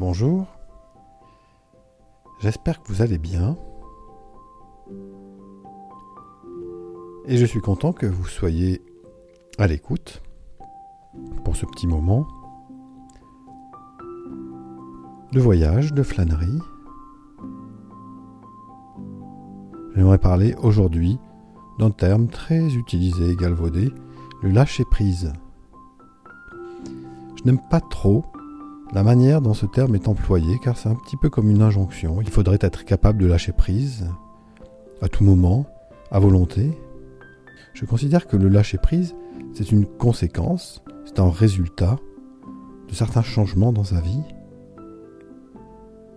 Bonjour, j'espère que vous allez bien. Et je suis content que vous soyez à l'écoute pour ce petit moment de voyage, de flânerie. J'aimerais parler aujourd'hui d'un terme très utilisé et galvaudé, le lâcher prise. Je n'aime pas trop la manière dont ce terme est employé car c'est un petit peu comme une injonction. Il faudrait être capable de lâcher prise à tout moment, à volonté. Je considère que le lâcher prise, c'est une conséquence, c'est un résultat de certains changements dans sa vie.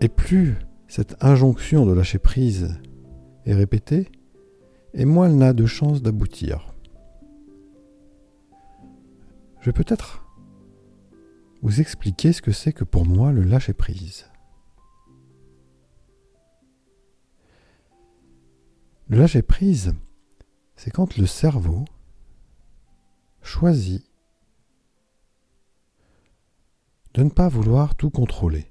Et plus cette injonction de lâcher prise est répétée, et moins elle n'a de chances d'aboutir. Je vais peut-être vous expliquer ce que c'est que pour moi le lâcher prise. Le lâcher prise, c'est quand le cerveau choisit de ne pas vouloir tout contrôler.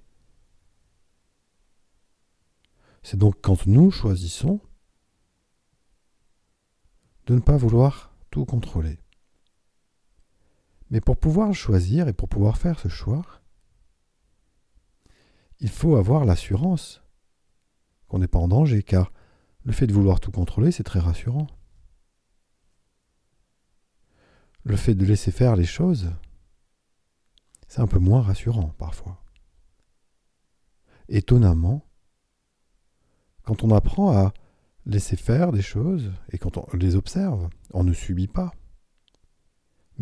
C'est donc quand nous choisissons de ne pas vouloir tout contrôler. Mais pour pouvoir choisir et pour pouvoir faire ce choix, il faut avoir l'assurance qu'on n'est pas en danger, car le fait de vouloir tout contrôler, c'est très rassurant. Le fait de laisser faire les choses, c'est un peu moins rassurant parfois. Étonnamment, quand on apprend à laisser faire des choses et quand on les observe, on ne subit pas,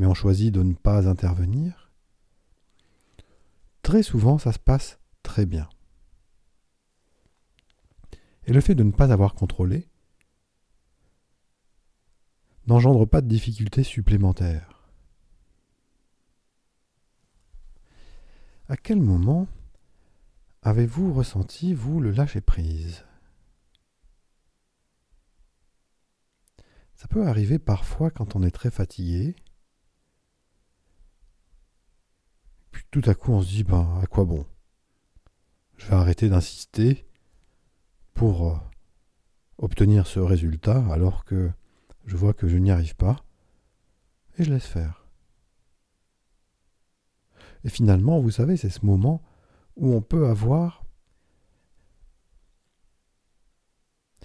mais on choisit de ne pas intervenir, très souvent ça se passe très bien. Et le fait de ne pas avoir contrôlé n'engendre pas de difficultés supplémentaires. À quel moment avez-vous ressenti, vous, le lâcher-prise Ça peut arriver parfois quand on est très fatigué. Puis tout à coup on se dit, ben, à quoi bon? Je vais arrêter d'insister pour euh, obtenir ce résultat alors que je vois que je n'y arrive pas et je laisse faire. Et finalement, vous savez, c'est ce moment où on peut avoir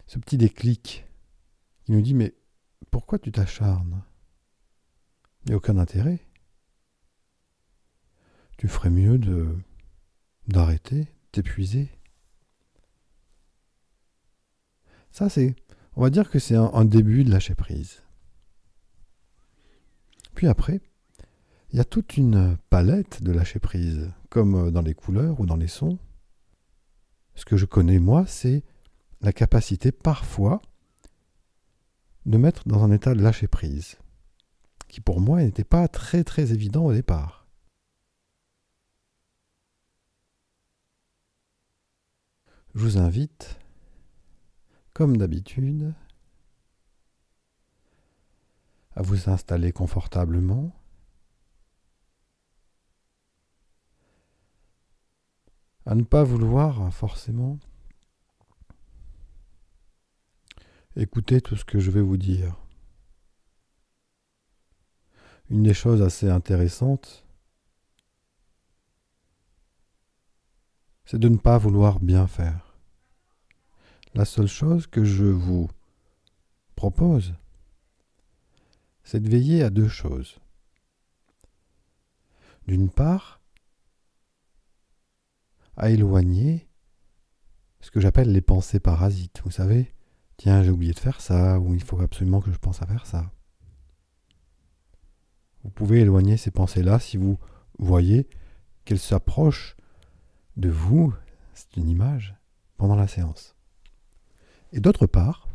ce petit déclic qui nous dit mais pourquoi tu t'acharnes? Il n'y a aucun intérêt. Tu ferais mieux de d'arrêter, d'épuiser. Ça, c'est, on va dire que c'est un, un, début de lâcher prise. Puis après, il y a toute une palette de lâcher prise, comme dans les couleurs ou dans les sons. Ce que je connais moi, c'est la capacité parfois de mettre dans un état de lâcher prise, qui pour moi n'était pas très très évident au départ. Je vous invite, comme d'habitude, à vous installer confortablement. à ne pas vouloir forcément Écoutez tout ce que je vais vous dire. Une des choses assez intéressantes, c'est de ne pas vouloir bien faire. La seule chose que je vous propose, c'est de veiller à deux choses. D'une part, à éloigner ce que j'appelle les pensées parasites, vous savez, Tiens, j'ai oublié de faire ça, ou il faut absolument que je pense à faire ça. Vous pouvez éloigner ces pensées-là si vous voyez qu'elles s'approchent de vous, c'est une image, pendant la séance. Et d'autre part,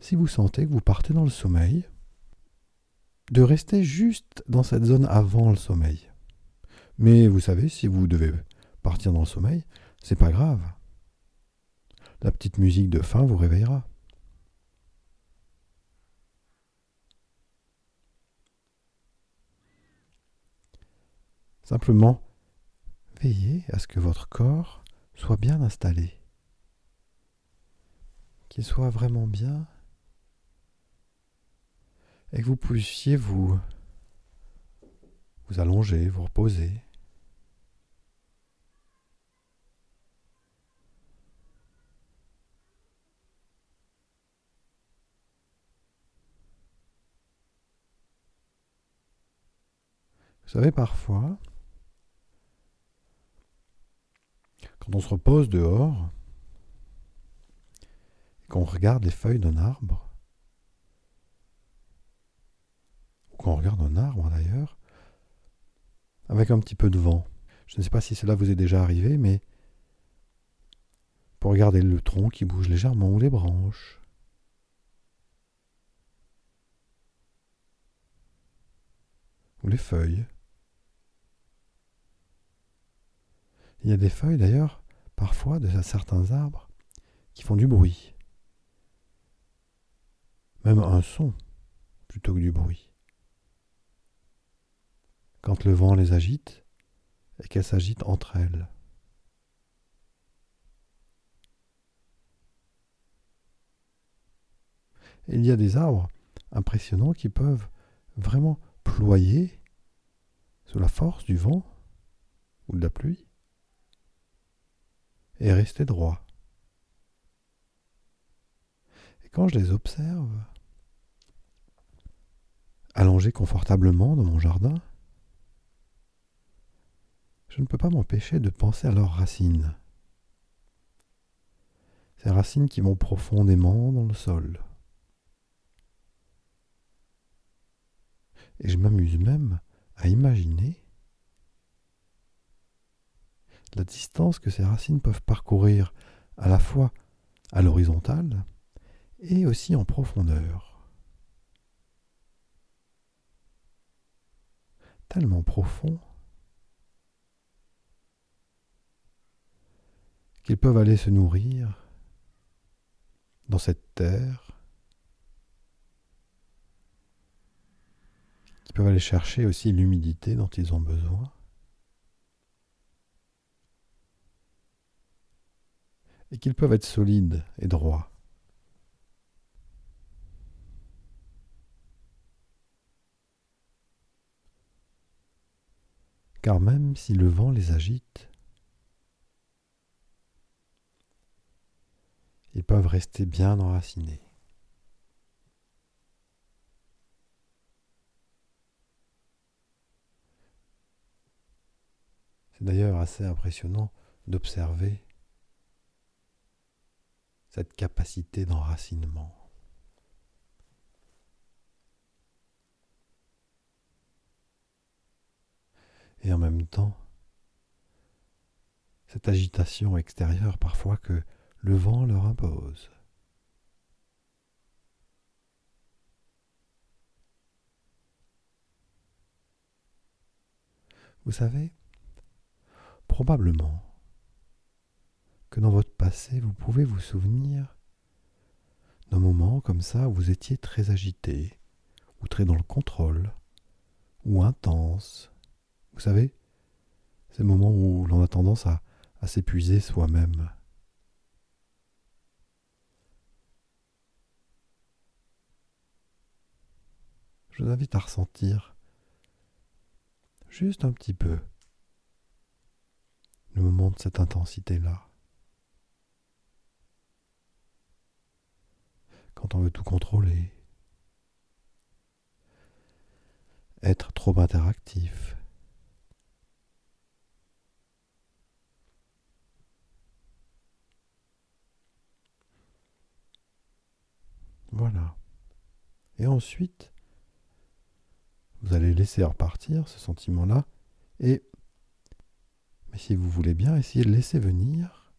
si vous sentez que vous partez dans le sommeil, de rester juste dans cette zone avant le sommeil. Mais vous savez, si vous devez partir dans le sommeil, c'est pas grave. La petite musique de fin vous réveillera. Simplement, veillez à ce que votre corps soit bien installé, qu'il soit vraiment bien et que vous puissiez vous, vous allonger, vous reposer. Vous savez, parfois, quand on se repose dehors, qu'on regarde les feuilles d'un arbre, ou qu'on regarde un arbre d'ailleurs, avec un petit peu de vent, je ne sais pas si cela vous est déjà arrivé, mais pour regarder le tronc qui bouge légèrement ou les branches, ou les feuilles. Il y a des feuilles d'ailleurs, parfois, de certains arbres, qui font du bruit. Même un son, plutôt que du bruit. Quand le vent les agite et qu'elles s'agitent entre elles. il y a des arbres impressionnants qui peuvent vraiment ployer sous la force du vent ou de la pluie et rester droit. Et quand je les observe, allongés confortablement dans mon jardin, je ne peux pas m'empêcher de penser à leurs racines. Ces racines qui vont profondément dans le sol. Et je m'amuse même à imaginer la distance que ces racines peuvent parcourir à la fois à l'horizontale et aussi en profondeur. Tellement profond qu'ils peuvent aller se nourrir dans cette terre, qu'ils peuvent aller chercher aussi l'humidité dont ils ont besoin. et qu'ils peuvent être solides et droits. Car même si le vent les agite, ils peuvent rester bien enracinés. C'est d'ailleurs assez impressionnant d'observer cette capacité d'enracinement. Et en même temps, cette agitation extérieure parfois que le vent leur impose. Vous savez, probablement, que dans votre passé, vous pouvez vous souvenir d'un moment comme ça où vous étiez très agité, ou très dans le contrôle, ou intense. Vous savez, ces moments où l'on a tendance à, à s'épuiser soi-même. Je vous invite à ressentir juste un petit peu le moment de cette intensité-là. quand on veut tout contrôler, être trop interactif. Voilà. Et ensuite, vous allez laisser repartir ce sentiment-là et, mais si vous voulez bien, essayez de laisser venir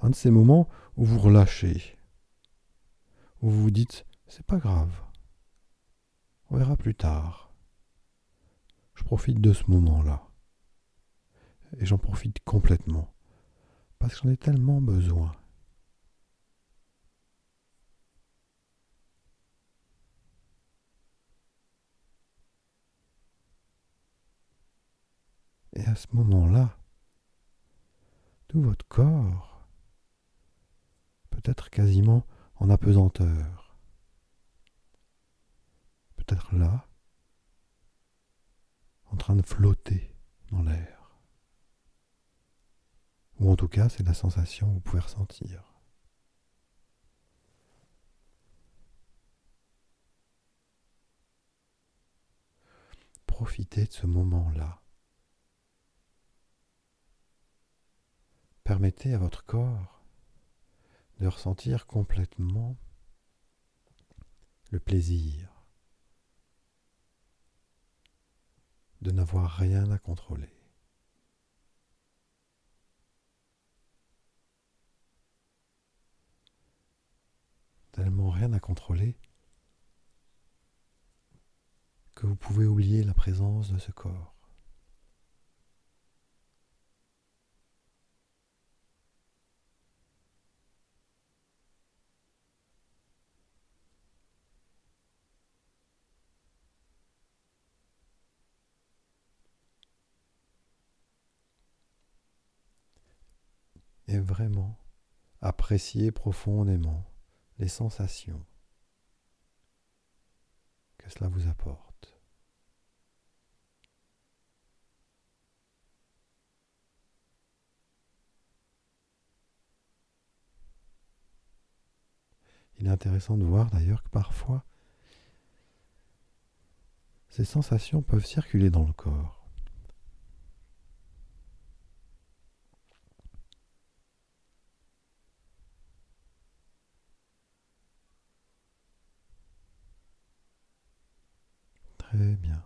un de ces moments où vous relâchez où vous vous dites c'est pas grave, on verra plus tard. Je profite de ce moment-là. Et j'en profite complètement. Parce que j'en ai tellement besoin. Et à ce moment-là, tout votre corps peut être quasiment en apesanteur. Peut-être là, en train de flotter dans l'air. Ou en tout cas, c'est la sensation que vous pouvez ressentir. Profitez de ce moment-là. Permettez à votre corps de ressentir complètement le plaisir de n'avoir rien à contrôler. Tellement rien à contrôler que vous pouvez oublier la présence de ce corps. Vraiment apprécier profondément les sensations que cela vous apporte. Il est intéressant de voir d'ailleurs que parfois ces sensations peuvent circuler dans le corps. Très bien.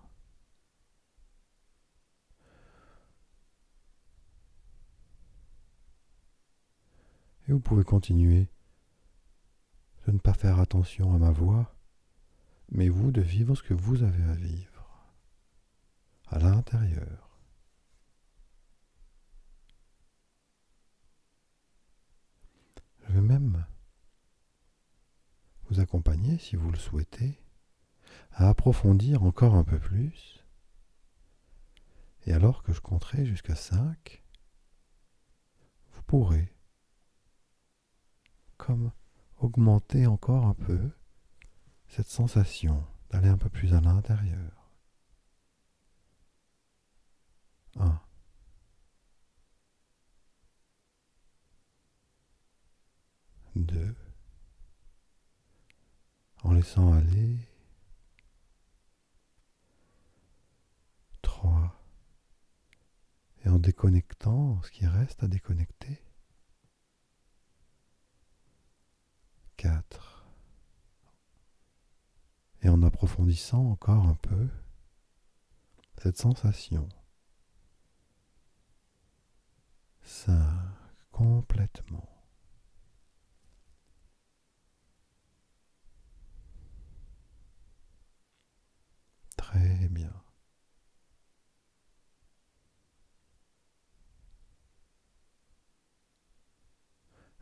Et vous pouvez continuer de ne pas faire attention à ma voix, mais vous de vivre ce que vous avez à vivre à l'intérieur. Je vais même vous accompagner si vous le souhaitez à approfondir encore un peu plus. Et alors que je compterai jusqu'à 5, vous pourrez comme augmenter encore un peu cette sensation d'aller un peu plus à l'intérieur. 1. Deux. En laissant aller et en déconnectant ce qui reste à déconnecter. 4. Et en approfondissant encore un peu cette sensation. 5. Complètement. Très bien.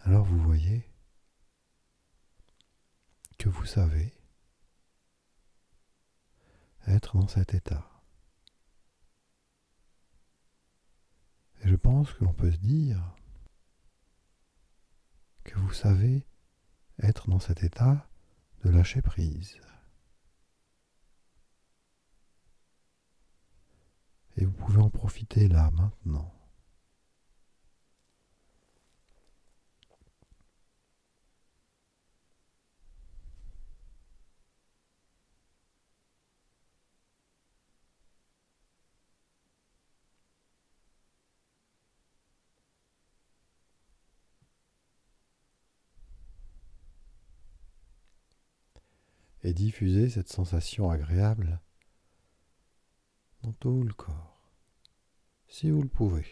alors vous voyez vous savez être dans cet état. Et je pense que l'on peut se dire que vous savez être dans cet état de lâcher prise. Et vous pouvez en profiter là maintenant. Et diffuser cette sensation agréable dans tout le corps, si vous le pouvez.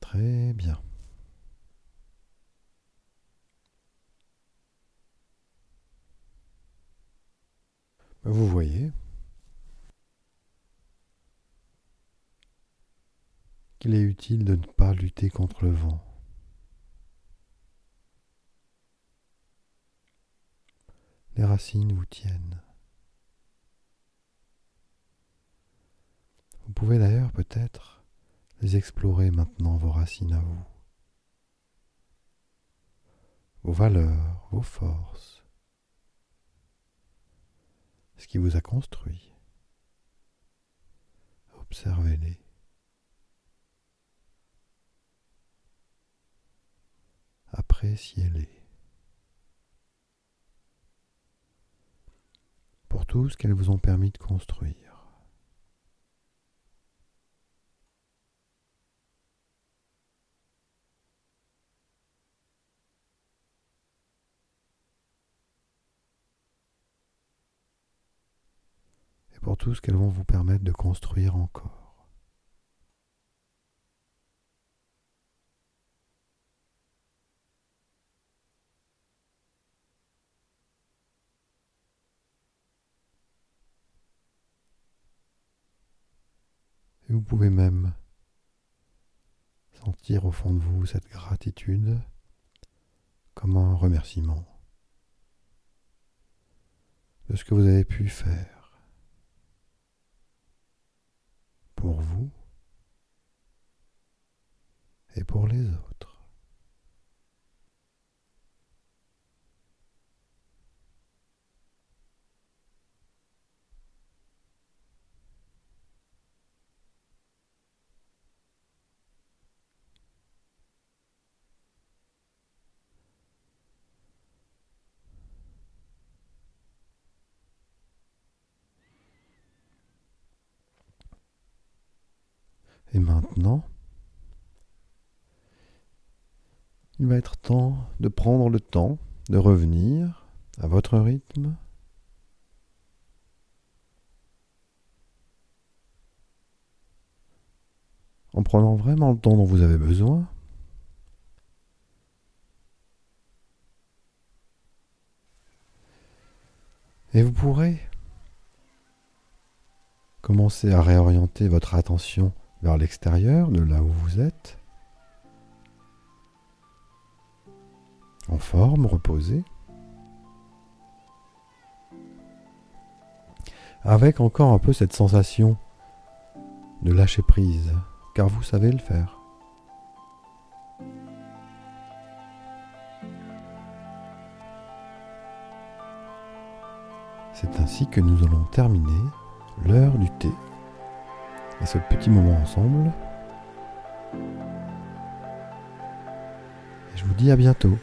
Très bien. Vous voyez, qu'il est utile de ne pas lutter contre le vent. les racines vous tiennent. Vous pouvez d'ailleurs peut-être les explorer maintenant, vos racines à vous, vos valeurs, vos forces, ce qui vous a construit. Observez-les. Appréciez-les. Pour tout ce qu'elles vous ont permis de construire. Et pour tout ce qu'elles vont vous permettre de construire encore. Et vous pouvez même sentir au fond de vous cette gratitude comme un remerciement de ce que vous avez pu faire pour vous et pour les autres. Et maintenant, il va être temps de prendre le temps de revenir à votre rythme. En prenant vraiment le temps dont vous avez besoin. Et vous pourrez commencer à réorienter votre attention vers l'extérieur de là où vous êtes, en forme, reposée, avec encore un peu cette sensation de lâcher prise, car vous savez le faire. C'est ainsi que nous allons terminer l'heure du thé ce petit moment ensemble. Et je vous dis à bientôt.